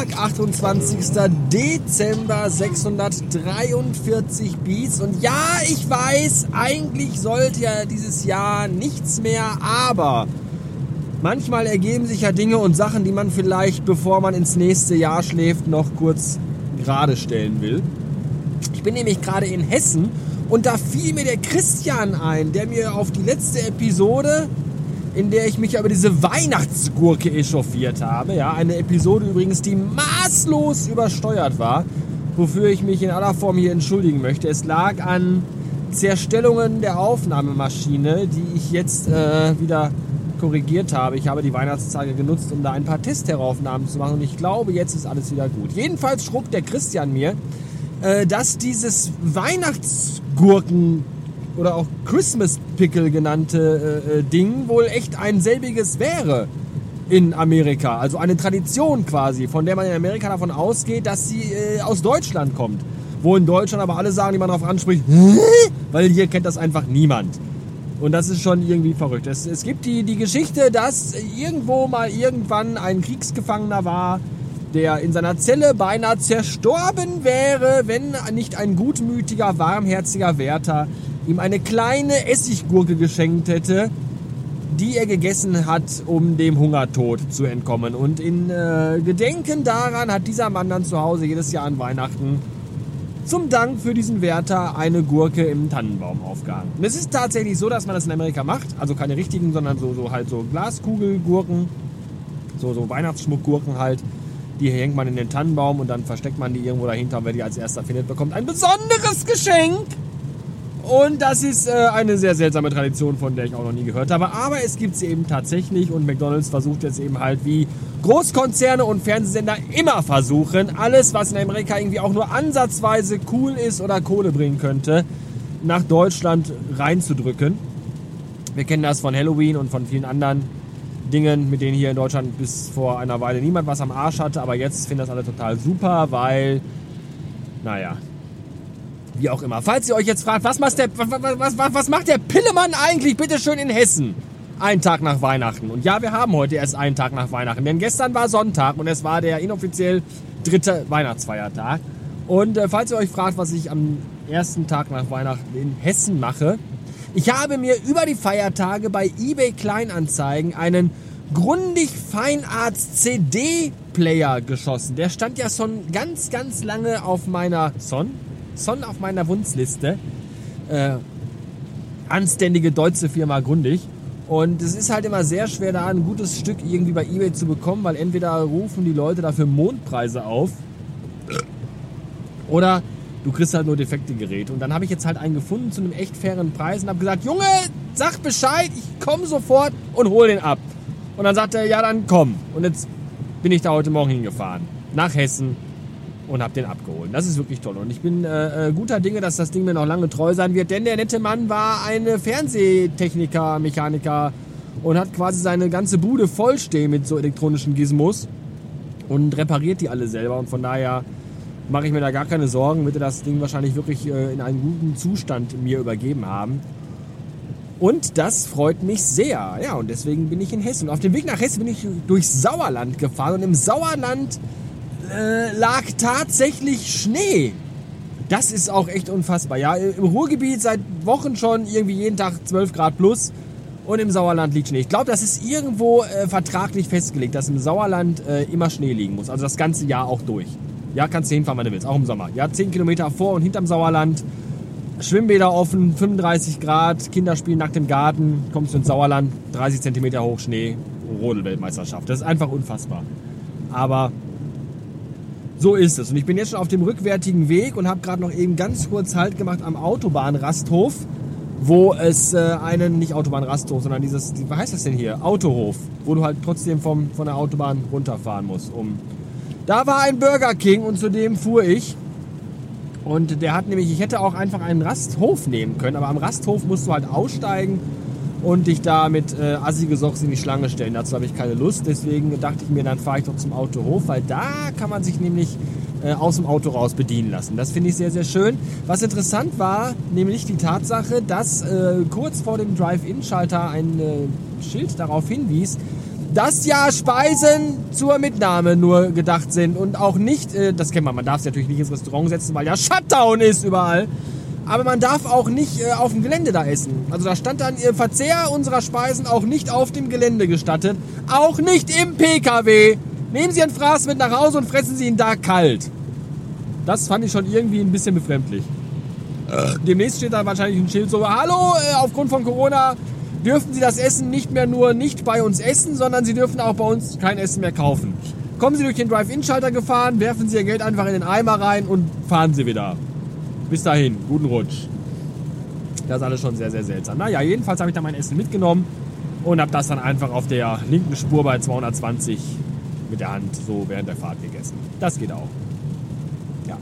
Montag, 28. Dezember, 643 Beats. Und ja, ich weiß, eigentlich sollte ja dieses Jahr nichts mehr, aber manchmal ergeben sich ja Dinge und Sachen, die man vielleicht, bevor man ins nächste Jahr schläft, noch kurz gerade stellen will. Ich bin nämlich gerade in Hessen und da fiel mir der Christian ein, der mir auf die letzte Episode in der ich mich über diese Weihnachtsgurke echauffiert habe. Ja, eine Episode übrigens, die maßlos übersteuert war, wofür ich mich in aller Form hier entschuldigen möchte. Es lag an Zerstellungen der Aufnahmemaschine, die ich jetzt äh, wieder korrigiert habe. Ich habe die Weihnachtstage genutzt, um da ein paar Testheraufnahmen zu machen und ich glaube, jetzt ist alles wieder gut. Jedenfalls schrug der Christian mir, äh, dass dieses Weihnachtsgurken oder auch Christmas Pickle genannte äh, äh, Ding wohl echt ein selbiges wäre in Amerika. Also eine Tradition quasi, von der man in Amerika davon ausgeht, dass sie äh, aus Deutschland kommt. Wo in Deutschland aber alle sagen, die man darauf anspricht, weil hier kennt das einfach niemand. Und das ist schon irgendwie verrückt. Es, es gibt die, die Geschichte, dass irgendwo mal irgendwann ein Kriegsgefangener war, der in seiner Zelle beinahe zerstorben wäre, wenn nicht ein gutmütiger, warmherziger Wärter ihm eine kleine Essiggurke geschenkt hätte, die er gegessen hat, um dem Hungertod zu entkommen. Und in äh, Gedenken daran hat dieser Mann dann zu Hause jedes Jahr an Weihnachten zum Dank für diesen Wärter eine Gurke im Tannenbaum aufgehangen. Und es ist tatsächlich so, dass man das in Amerika macht, also keine richtigen, sondern so, so halt so Glaskugelgurken, so, so Weihnachtsschmuckgurken halt. Die hängt man in den Tannenbaum und dann versteckt man die irgendwo dahinter und wer die als erster findet, bekommt ein besonderes Geschenk. Und das ist äh, eine sehr seltsame Tradition, von der ich auch noch nie gehört habe. Aber es gibt sie eben tatsächlich und McDonald's versucht jetzt eben halt wie Großkonzerne und Fernsehsender immer versuchen, alles, was in Amerika irgendwie auch nur ansatzweise cool ist oder Kohle bringen könnte, nach Deutschland reinzudrücken. Wir kennen das von Halloween und von vielen anderen Dingen, mit denen hier in Deutschland bis vor einer Weile niemand was am Arsch hatte. Aber jetzt finden das alle total super, weil, naja, wie auch immer. Falls ihr euch jetzt fragt, was macht der, was, was, was macht der Pillemann eigentlich bitte schön in Hessen? Einen Tag nach Weihnachten. Und ja, wir haben heute erst einen Tag nach Weihnachten. Denn gestern war Sonntag und es war der inoffiziell dritte Weihnachtsfeiertag. Und äh, falls ihr euch fragt, was ich am ersten Tag nach Weihnachten in Hessen mache, ich habe mir über die Feiertage bei eBay Kleinanzeigen einen Grundig Feinarts CD-Player geschossen. Der stand ja schon ganz, ganz lange auf meiner Son Son auf meiner Wunschliste. Äh, anständige deutsche Firma Grundig. Und es ist halt immer sehr schwer, da ein gutes Stück irgendwie bei eBay zu bekommen, weil entweder rufen die Leute dafür Mondpreise auf oder du kriegst halt nur defekte Geräte. Und dann habe ich jetzt halt einen gefunden zu einem echt fairen Preis und habe gesagt, Junge, sag Bescheid, ich komme sofort und hol den ab. Und dann sagt er, ja, dann komm. Und jetzt bin ich da heute Morgen hingefahren. Nach Hessen und habe den abgeholt. Das ist wirklich toll. Und ich bin äh, äh, guter Dinge, dass das Ding mir noch lange treu sein wird, denn der nette Mann war ein Fernsehtechniker, Mechaniker und hat quasi seine ganze Bude vollstehen mit so elektronischen Gizmos und repariert die alle selber. Und von daher mache ich mir da gar keine Sorgen, wird er das Ding wahrscheinlich wirklich äh, in einem guten Zustand mir übergeben haben. Und das freut mich sehr. Ja, und deswegen bin ich in Hessen. Auf dem Weg nach Hessen bin ich durchs Sauerland gefahren. Und im Sauerland äh, lag tatsächlich Schnee. Das ist auch echt unfassbar. Ja, im Ruhrgebiet seit Wochen schon irgendwie jeden Tag 12 Grad plus und im Sauerland liegt Schnee. Ich glaube, das ist irgendwo äh, vertraglich festgelegt, dass im Sauerland äh, immer Schnee liegen muss. Also das ganze Jahr auch durch. Ja, kannst du hinfahren, wann du willst, auch im Sommer. Ja, 10 Kilometer vor und hinterm Sauerland. Schwimmbäder offen, 35 Grad, Kinder spielen nackt im Garten, kommst du ins Sauerland, 30 Zentimeter hoch Schnee, Rodelweltmeisterschaft. Das ist einfach unfassbar. Aber so ist es. Und ich bin jetzt schon auf dem rückwärtigen Weg und habe gerade noch eben ganz kurz Halt gemacht am Autobahnrasthof, wo es äh, einen, nicht Autobahnrasthof, sondern dieses, wie heißt das denn hier? Autohof, wo du halt trotzdem vom, von der Autobahn runterfahren musst. Um da war ein Burger King und zu dem fuhr ich. Und der hat nämlich, ich hätte auch einfach einen Rasthof nehmen können, aber am Rasthof musst du halt aussteigen und dich da mit äh, Assi-Gesocks in die Schlange stellen. Dazu habe ich keine Lust. Deswegen dachte ich mir, dann fahre ich doch zum Autohof, weil da kann man sich nämlich äh, aus dem Auto raus bedienen lassen. Das finde ich sehr, sehr schön. Was interessant war, nämlich die Tatsache, dass äh, kurz vor dem Drive-In-Schalter ein äh, Schild darauf hinwies, dass ja Speisen zur Mitnahme nur gedacht sind und auch nicht, äh, das kennt man, man darf es natürlich nicht ins Restaurant setzen, weil ja Shutdown ist überall. Aber man darf auch nicht äh, auf dem Gelände da essen. Also da stand dann, ihr Verzehr unserer Speisen auch nicht auf dem Gelände gestattet. Auch nicht im PKW. Nehmen Sie ein Fraß mit nach Hause und fressen Sie ihn da kalt. Das fand ich schon irgendwie ein bisschen befremdlich. Demnächst steht da wahrscheinlich ein Schild so, hallo, äh, aufgrund von Corona dürfen Sie das Essen nicht mehr nur nicht bei uns essen, sondern Sie dürfen auch bei uns kein Essen mehr kaufen. Kommen Sie durch den Drive-In-Schalter gefahren, werfen Sie Ihr Geld einfach in den Eimer rein und fahren Sie wieder. Bis dahin, guten Rutsch. Das ist alles schon sehr, sehr seltsam. Naja, jedenfalls habe ich dann mein Essen mitgenommen und habe das dann einfach auf der linken Spur bei 220 mit der Hand so während der Fahrt gegessen. Das geht auch. Ja.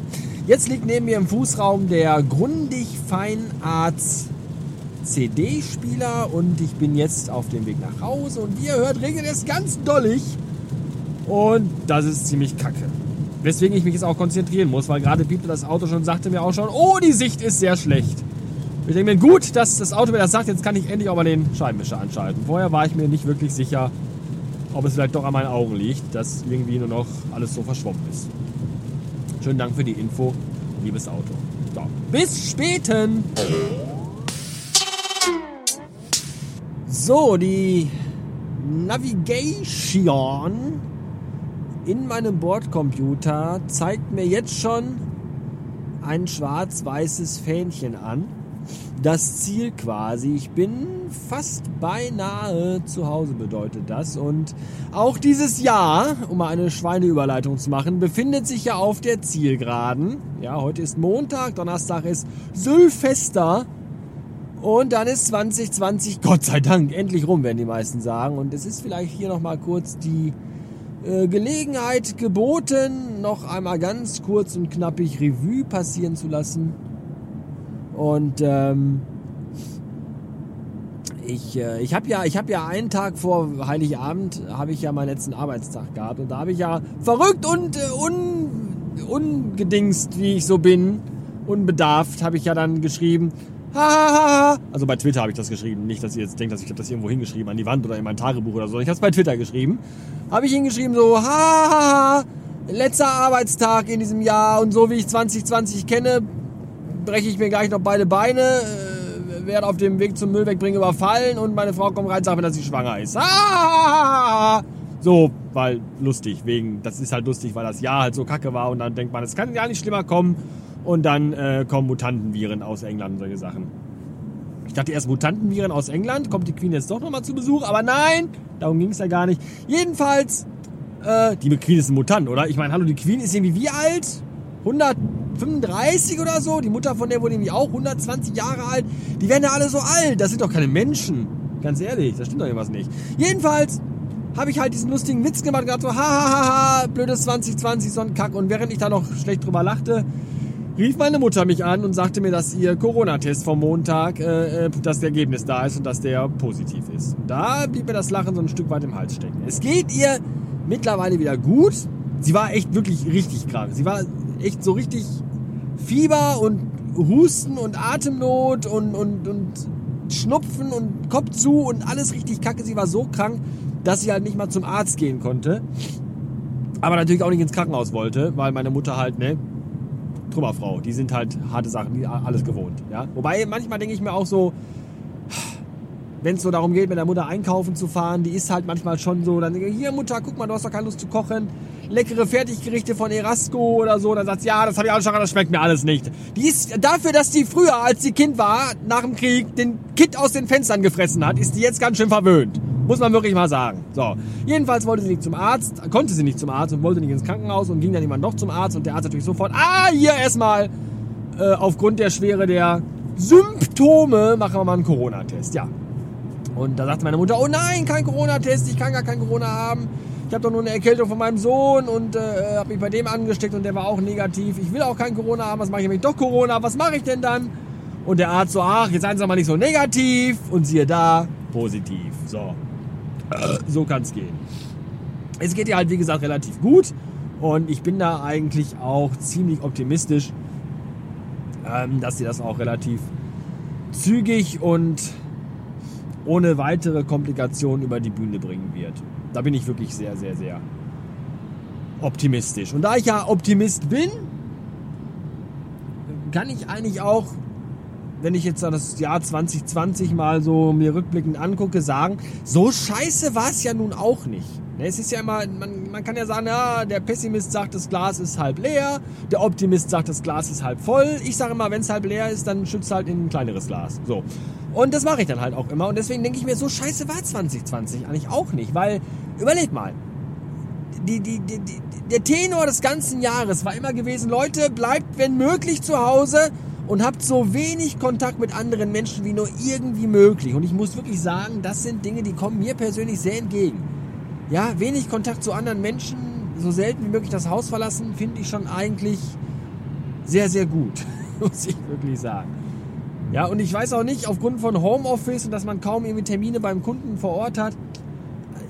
Jetzt liegt neben mir im Fußraum der Grundig Feinarts CD-Spieler und ich bin jetzt auf dem Weg nach Hause und wie ihr hört, regnet es ganz dollig und das ist ziemlich kacke. Weswegen ich mich jetzt auch konzentrieren muss, weil gerade piepte das Auto schon, sagte mir auch schon, oh, die Sicht ist sehr schlecht. Ich denke mir, gut, dass das Auto mir das sagt, jetzt kann ich endlich auch mal den Scheibenwischer anschalten. Vorher war ich mir nicht wirklich sicher, ob es vielleicht doch an meinen Augen liegt, dass irgendwie nur noch alles so verschwommen ist. Schönen Dank für die Info, liebes Auto. So, bis späten! So, die Navigation in meinem Bordcomputer zeigt mir jetzt schon ein schwarz-weißes Fähnchen an. Das Ziel quasi. Ich bin fast beinahe zu Hause, bedeutet das. Und auch dieses Jahr, um mal eine Schweineüberleitung zu machen, befindet sich ja auf der Zielgeraden. Ja, heute ist Montag, Donnerstag ist Sylvester. Und dann ist 2020, Gott sei Dank, endlich rum, werden die meisten sagen. Und es ist vielleicht hier nochmal kurz die Gelegenheit geboten, noch einmal ganz kurz und knappig Revue passieren zu lassen. Und ähm, ich, äh, ich habe ja, ich habe ja einen Tag vor Heiligabend habe ich ja meinen letzten Arbeitstag gehabt und da habe ich ja verrückt und äh, un, ungedingst, wie ich so bin, unbedarft, habe ich ja dann geschrieben, also bei Twitter habe ich das geschrieben. Nicht, dass ihr jetzt denkt, dass ich das irgendwo hingeschrieben, an die Wand oder in mein Tagebuch oder so. Ich habe es bei Twitter geschrieben. Habe ich hingeschrieben so, ha, letzter Arbeitstag in diesem Jahr und so wie ich 2020 kenne, breche ich mir gleich noch beide Beine, äh, werde auf dem Weg zum Müll wegbringen überfallen und meine Frau kommt rein und sagt mir, dass sie schwanger ist. Ha, so, weil lustig, wegen, das ist halt lustig, weil das Jahr halt so kacke war und dann denkt man, es kann ja nicht schlimmer kommen und dann äh, kommen Mutantenviren aus England und solche Sachen. Ich dachte erst Mutantenviren aus England, kommt die Queen jetzt doch nochmal zu Besuch, aber nein, darum ging es ja gar nicht. Jedenfalls, äh, die Queen ist ein Mutant, oder? Ich meine, hallo, die Queen ist irgendwie wie alt? 135 oder so? Die Mutter von der wurde irgendwie auch 120 Jahre alt. Die werden ja alle so alt, das sind doch keine Menschen. Ganz ehrlich, das stimmt doch irgendwas nicht. Jedenfalls habe ich halt diesen lustigen Witz gemacht und gedacht so, ha, ha, ha, ha, blödes 2020, so ein Kack. Und während ich da noch schlecht drüber lachte, rief meine Mutter mich an und sagte mir, dass ihr Corona-Test vom Montag, äh, äh, das Ergebnis da ist und dass der positiv ist. Da blieb mir das Lachen so ein Stück weit im Hals stecken. Es geht ihr mittlerweile wieder gut. Sie war echt wirklich richtig krank. Sie war echt so richtig Fieber und Husten und Atemnot und, und, und Schnupfen und Kopf zu und alles richtig kacke. Sie war so krank, dass sie halt nicht mal zum Arzt gehen konnte. Aber natürlich auch nicht ins Krankenhaus wollte, weil meine Mutter halt, ne, Trümmerfrau. Die sind halt harte Sachen, die alles gewohnt. Ja? Wobei manchmal denke ich mir auch so, wenn es so darum geht, mit der Mutter einkaufen zu fahren, die ist halt manchmal schon so, dann denke ich, hier Mutter, guck mal, du hast doch keine Lust zu kochen. Leckere Fertiggerichte von Erasco oder so. Dann sagt sie, ja, das habe ich auch schon, das schmeckt mir alles nicht. Die ist dafür, dass die früher, als sie Kind war, nach dem Krieg, den Kit aus den Fenstern gefressen hat, ist die jetzt ganz schön verwöhnt. Muss man wirklich mal sagen. So. Jedenfalls wollte sie nicht zum Arzt, konnte sie nicht zum Arzt und wollte nicht ins Krankenhaus und ging dann jemand doch zum Arzt und der Arzt natürlich sofort, ah, hier erstmal, äh, aufgrund der Schwere der Symptome machen wir mal einen Corona-Test. Ja. Und da sagte meine Mutter, oh nein, kein Corona-Test, ich kann gar kein Corona haben. Ich habe doch nur eine Erkältung von meinem Sohn und äh, habe mich bei dem angesteckt und der war auch negativ. Ich will auch kein Corona haben, was mache ich, wenn ich doch Corona Was mache ich denn dann? Und der Arzt so, ach, jetzt seien Sie mal nicht so negativ. Und siehe da, positiv. So, so kann es gehen. Es geht ja halt, wie gesagt, relativ gut. Und ich bin da eigentlich auch ziemlich optimistisch, ähm, dass sie das auch relativ zügig und ohne weitere Komplikationen über die Bühne bringen wird. Da bin ich wirklich sehr, sehr, sehr optimistisch. Und da ich ja Optimist bin, kann ich eigentlich auch, wenn ich jetzt das Jahr 2020 mal so mir rückblickend angucke, sagen, so scheiße war es ja nun auch nicht. Ne, es ist ja immer, man, man kann ja sagen, ja, der Pessimist sagt, das Glas ist halb leer, der Optimist sagt, das Glas ist halb voll. Ich sage immer, wenn es halb leer ist, dann schützt halt in ein kleineres Glas. So. Und das mache ich dann halt auch immer. Und deswegen denke ich mir, so scheiße war 2020 eigentlich auch nicht. Weil, überleg mal, die, die, die, der Tenor des ganzen Jahres war immer gewesen, Leute, bleibt wenn möglich zu Hause und habt so wenig Kontakt mit anderen Menschen wie nur irgendwie möglich. Und ich muss wirklich sagen, das sind Dinge, die kommen mir persönlich sehr entgegen. Ja, wenig Kontakt zu anderen Menschen, so selten wie möglich das Haus verlassen, finde ich schon eigentlich sehr, sehr gut, muss ich wirklich sagen. Ja, und ich weiß auch nicht, aufgrund von Homeoffice und dass man kaum irgendwie Termine beim Kunden vor Ort hat,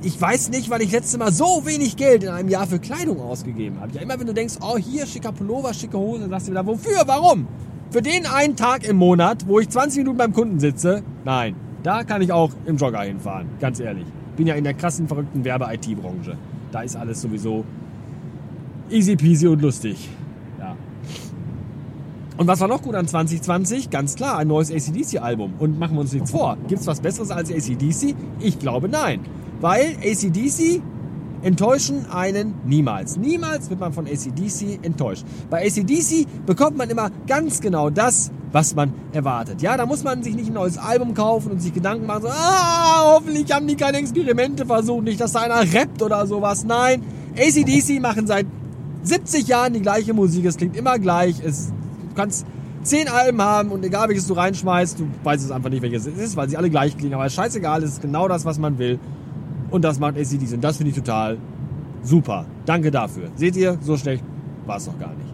ich weiß nicht, weil ich letztes Mal so wenig Geld in einem Jahr für Kleidung ausgegeben habe. Ja, immer wenn du denkst, oh, hier schicker Pullover, schicke Hose, sagst du wieder, wofür, warum? Für den einen Tag im Monat, wo ich 20 Minuten beim Kunden sitze? Nein, da kann ich auch im Jogger hinfahren, ganz ehrlich. Bin ja in der krassen, verrückten Werbe-IT-Branche. Da ist alles sowieso easy peasy und lustig. Ja. Und was war noch gut an 2020? Ganz klar, ein neues ACDC-Album. Und machen wir uns nichts vor. Gibt es was Besseres als ACDC? Ich glaube nein. Weil ACDC enttäuschen einen niemals. Niemals wird man von ACDC enttäuscht. Bei ACDC bekommt man immer ganz genau das, was man erwartet. Ja, da muss man sich nicht ein neues Album kaufen und sich Gedanken machen, so, ah, hoffentlich haben die keine Experimente versucht, nicht, dass da einer rappt oder sowas. Nein, ACDC machen seit 70 Jahren die gleiche Musik, es klingt immer gleich, es, du kannst zehn Alben haben und egal welches du reinschmeißt, du weißt es einfach nicht, welches es ist, weil sie alle gleich klingen, aber scheißegal, es ist genau das, was man will. Und das macht ACDC. Und das finde ich total super. Danke dafür. Seht ihr, so schlecht war es doch gar nicht.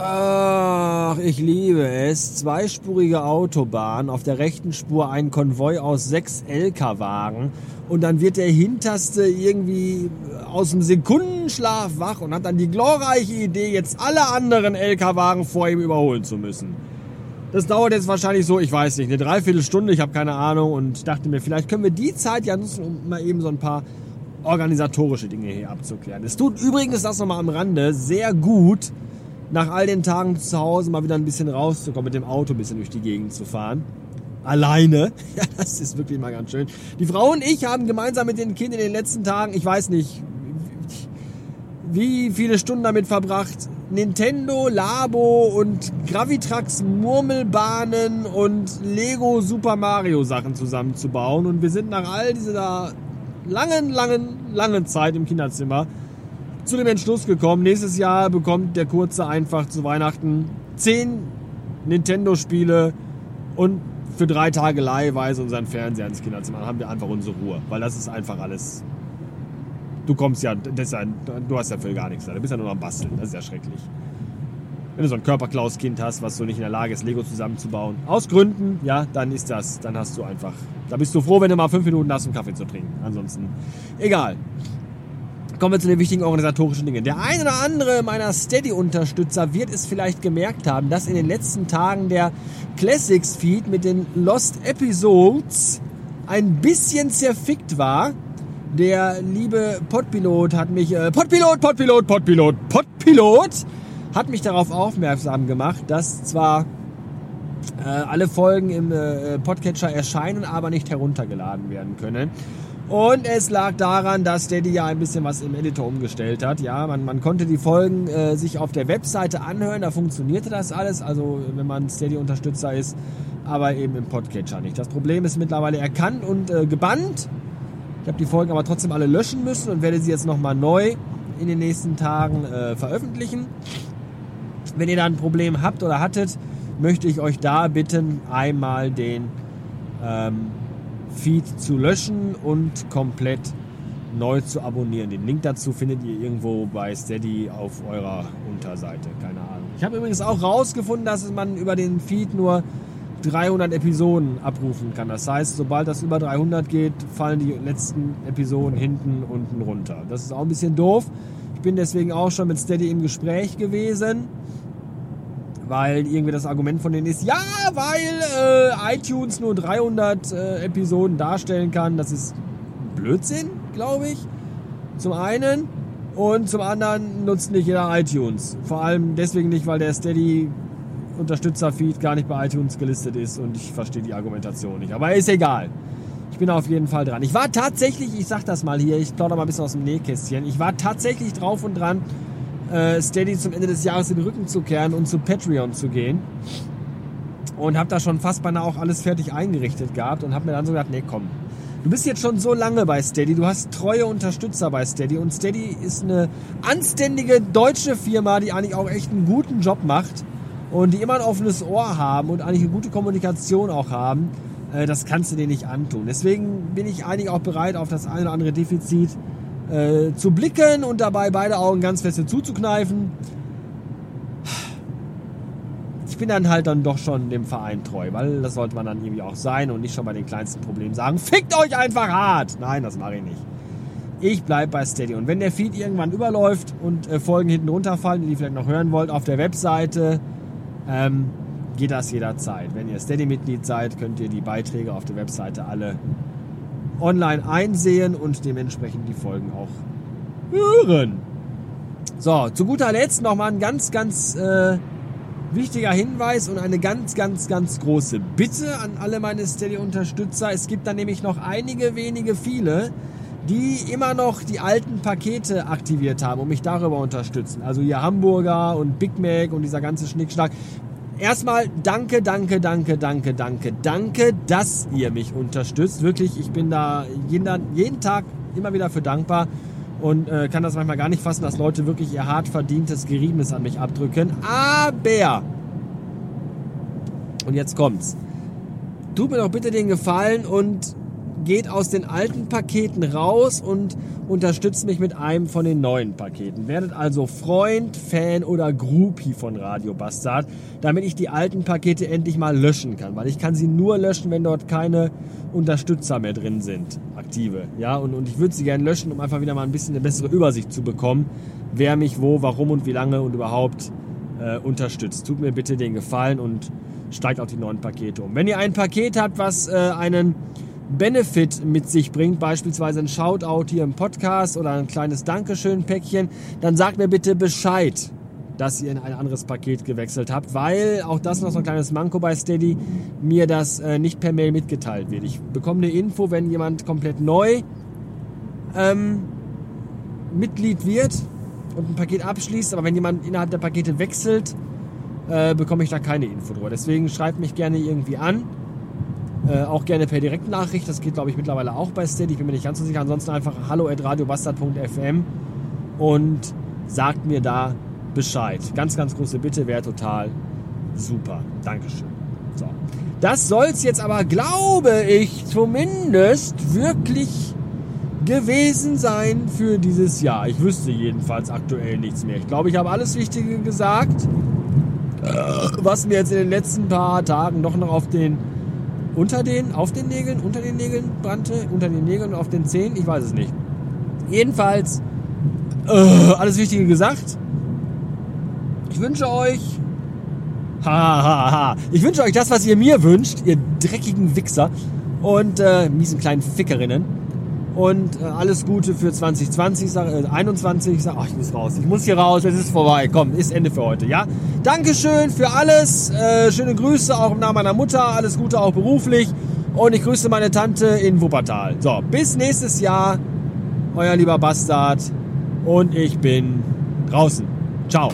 Ach, ich liebe es. Zweispurige Autobahn, auf der rechten Spur ein Konvoi aus sechs LKW-Wagen und dann wird der Hinterste irgendwie aus dem Sekundenschlaf wach und hat dann die glorreiche Idee, jetzt alle anderen LKW-Wagen vor ihm überholen zu müssen. Das dauert jetzt wahrscheinlich so, ich weiß nicht, eine Dreiviertelstunde, ich habe keine Ahnung und dachte mir, vielleicht können wir die Zeit ja nutzen, um mal eben so ein paar organisatorische Dinge hier abzuklären. Es tut übrigens, das nochmal am Rande, sehr gut, nach all den Tagen zu Hause mal wieder ein bisschen rauszukommen, mit dem Auto ein bisschen durch die Gegend zu fahren. Alleine. Ja, das ist wirklich mal ganz schön. Die Frau und ich haben gemeinsam mit den Kindern in den letzten Tagen, ich weiß nicht, wie viele Stunden damit verbracht, Nintendo, Labo und Gravitrax Murmelbahnen und Lego Super Mario Sachen zusammenzubauen. Und wir sind nach all dieser langen, langen, langen Zeit im Kinderzimmer zu dem Entschluss gekommen, nächstes Jahr bekommt der Kurze einfach zu Weihnachten zehn Nintendo-Spiele und für drei Tage leihweise unseren Fernseher ins Kinderzimmer. Dann haben wir einfach unsere Ruhe, weil das ist einfach alles du kommst ja, das ja, du hast ja für gar nichts da. Du bist ja nur am Basteln. Das ist ja schrecklich. Wenn du so ein Körperklaus-Kind hast, was so nicht in der Lage ist, Lego zusammenzubauen, aus Gründen, ja, dann ist das, dann hast du einfach, da bist du froh, wenn du mal fünf Minuten hast, um Kaffee zu trinken. Ansonsten, egal. Kommen wir zu den wichtigen organisatorischen Dingen. Der ein oder andere meiner Steady-Unterstützer wird es vielleicht gemerkt haben, dass in den letzten Tagen der Classics-Feed mit den Lost Episodes ein bisschen zerfickt war. Der liebe Podpilot hat mich, äh, Podpilot, Podpilot, Podpilot, Podpilot hat mich darauf aufmerksam gemacht, dass zwar äh, alle Folgen im äh, Podcatcher erscheinen, aber nicht heruntergeladen werden können. Und es lag daran, dass Steady ja ein bisschen was im Editor umgestellt hat. Ja, man, man konnte die Folgen äh, sich auf der Webseite anhören, da funktionierte das alles, also wenn man Steady-Unterstützer ist, aber eben im Podcatcher nicht. Das Problem ist mittlerweile erkannt und äh, gebannt. Ich habe die Folgen aber trotzdem alle löschen müssen und werde sie jetzt nochmal neu in den nächsten Tagen äh, veröffentlichen. Wenn ihr da ein Problem habt oder hattet, möchte ich euch da bitten, einmal den ähm, Feed zu löschen und komplett neu zu abonnieren. Den Link dazu findet ihr irgendwo bei Steady auf eurer Unterseite. Keine Ahnung. Ich habe übrigens auch rausgefunden, dass man über den Feed nur 300 Episoden abrufen kann. Das heißt, sobald das über 300 geht, fallen die letzten Episoden hinten unten runter. Das ist auch ein bisschen doof. Ich bin deswegen auch schon mit Steady im Gespräch gewesen, weil irgendwie das Argument von denen ist, ja, weil äh, iTunes nur 300 äh, Episoden darstellen kann. Das ist Blödsinn, glaube ich. Zum einen. Und zum anderen nutzt nicht jeder iTunes. Vor allem deswegen nicht, weil der Steady Unterstützer-Feed gar nicht bei iTunes gelistet ist und ich verstehe die Argumentation nicht. Aber ist egal. Ich bin auf jeden Fall dran. Ich war tatsächlich, ich sag das mal hier, ich plaudere mal ein bisschen aus dem Nähkästchen. Ich war tatsächlich drauf und dran, äh, Steady zum Ende des Jahres den Rücken zu kehren und zu Patreon zu gehen. Und habe da schon fast beinahe auch alles fertig eingerichtet gehabt und habe mir dann so gedacht, nee, komm. Du bist jetzt schon so lange bei Steady, du hast treue Unterstützer bei Steady und Steady ist eine anständige deutsche Firma, die eigentlich auch echt einen guten Job macht und die immer ein offenes Ohr haben und eigentlich eine gute Kommunikation auch haben. Äh, das kannst du dir nicht antun. Deswegen bin ich eigentlich auch bereit, auf das eine oder andere Defizit äh, zu blicken und dabei beide Augen ganz fest zuzukneifen. Ich bin dann halt dann doch schon dem Verein treu, weil das sollte man dann irgendwie auch sein und nicht schon bei den kleinsten Problemen sagen, fickt euch einfach hart. Nein, das mache ich nicht. Ich bleibe bei Steady. Und wenn der Feed irgendwann überläuft und äh, Folgen hinten runterfallen, die ihr vielleicht noch hören wollt, auf der Webseite ähm, geht das jederzeit. Wenn ihr Steady-Mitglied seid, könnt ihr die Beiträge auf der Webseite alle online einsehen und dementsprechend die Folgen auch hören. So, zu guter Letzt nochmal ein ganz, ganz äh, wichtiger Hinweis und eine ganz, ganz, ganz große Bitte an alle meine Steady-Unterstützer. Es gibt da nämlich noch einige wenige viele, die immer noch die alten Pakete aktiviert haben und mich darüber unterstützen. Also hier Hamburger und Big Mac und dieser ganze Schnickschnack erstmal danke, danke, danke, danke, danke, danke, dass ihr mich unterstützt. Wirklich, ich bin da jeden, jeden Tag immer wieder für dankbar und äh, kann das manchmal gar nicht fassen, dass Leute wirklich ihr hart verdientes Geriebenes an mich abdrücken. Aber, und jetzt kommt's, tut mir doch bitte den Gefallen und geht aus den alten Paketen raus und unterstützt mich mit einem von den neuen Paketen. Werdet also Freund, Fan oder Groupie von Radio Bastard, damit ich die alten Pakete endlich mal löschen kann, weil ich kann sie nur löschen, wenn dort keine Unterstützer mehr drin sind, aktive. Ja, und, und ich würde sie gerne löschen, um einfach wieder mal ein bisschen eine bessere Übersicht zu bekommen, wer mich wo, warum und wie lange und überhaupt äh, unterstützt. Tut mir bitte den Gefallen und steigt auf die neuen Pakete um. Wenn ihr ein Paket habt, was äh, einen Benefit mit sich bringt, beispielsweise ein Shoutout hier im Podcast oder ein kleines Dankeschön-Päckchen, dann sagt mir bitte Bescheid, dass ihr in ein anderes Paket gewechselt habt, weil auch das noch so ein kleines Manko bei Steady, mir das äh, nicht per Mail mitgeteilt wird. Ich bekomme eine Info, wenn jemand komplett neu ähm, Mitglied wird und ein Paket abschließt, aber wenn jemand innerhalb der Pakete wechselt, äh, bekomme ich da keine Info drüber. Deswegen schreibt mich gerne irgendwie an äh, auch gerne per Direktnachricht. Das geht, glaube ich, mittlerweile auch bei Steady. Ich bin mir nicht ganz so sicher. Ansonsten einfach hallo at radiobastard.fm und sagt mir da Bescheid. Ganz, ganz große Bitte, wäre total super. Dankeschön. So. Das soll es jetzt aber, glaube ich, zumindest wirklich gewesen sein für dieses Jahr. Ich wüsste jedenfalls aktuell nichts mehr. Ich glaube, ich habe alles Wichtige gesagt, was mir jetzt in den letzten paar Tagen doch noch auf den unter den, auf den Nägeln, unter den Nägeln brannte, unter den Nägeln auf den Zehen, ich weiß es nicht. Jedenfalls, äh, alles Wichtige gesagt. Ich wünsche euch, ha, ha, ha, ich wünsche euch das, was ihr mir wünscht, ihr dreckigen Wichser und äh, miesen kleinen Fickerinnen und äh, alles Gute für 2020, sag, äh, 21. Sag, ach, ich muss raus. Ich muss hier raus. Es ist vorbei. Komm, ist Ende für heute. Ja. Dankeschön für alles. Äh, schöne Grüße auch im Namen meiner Mutter. Alles Gute auch beruflich. Und ich grüße meine Tante in Wuppertal. So, bis nächstes Jahr. Euer lieber Bastard. Und ich bin draußen. Ciao.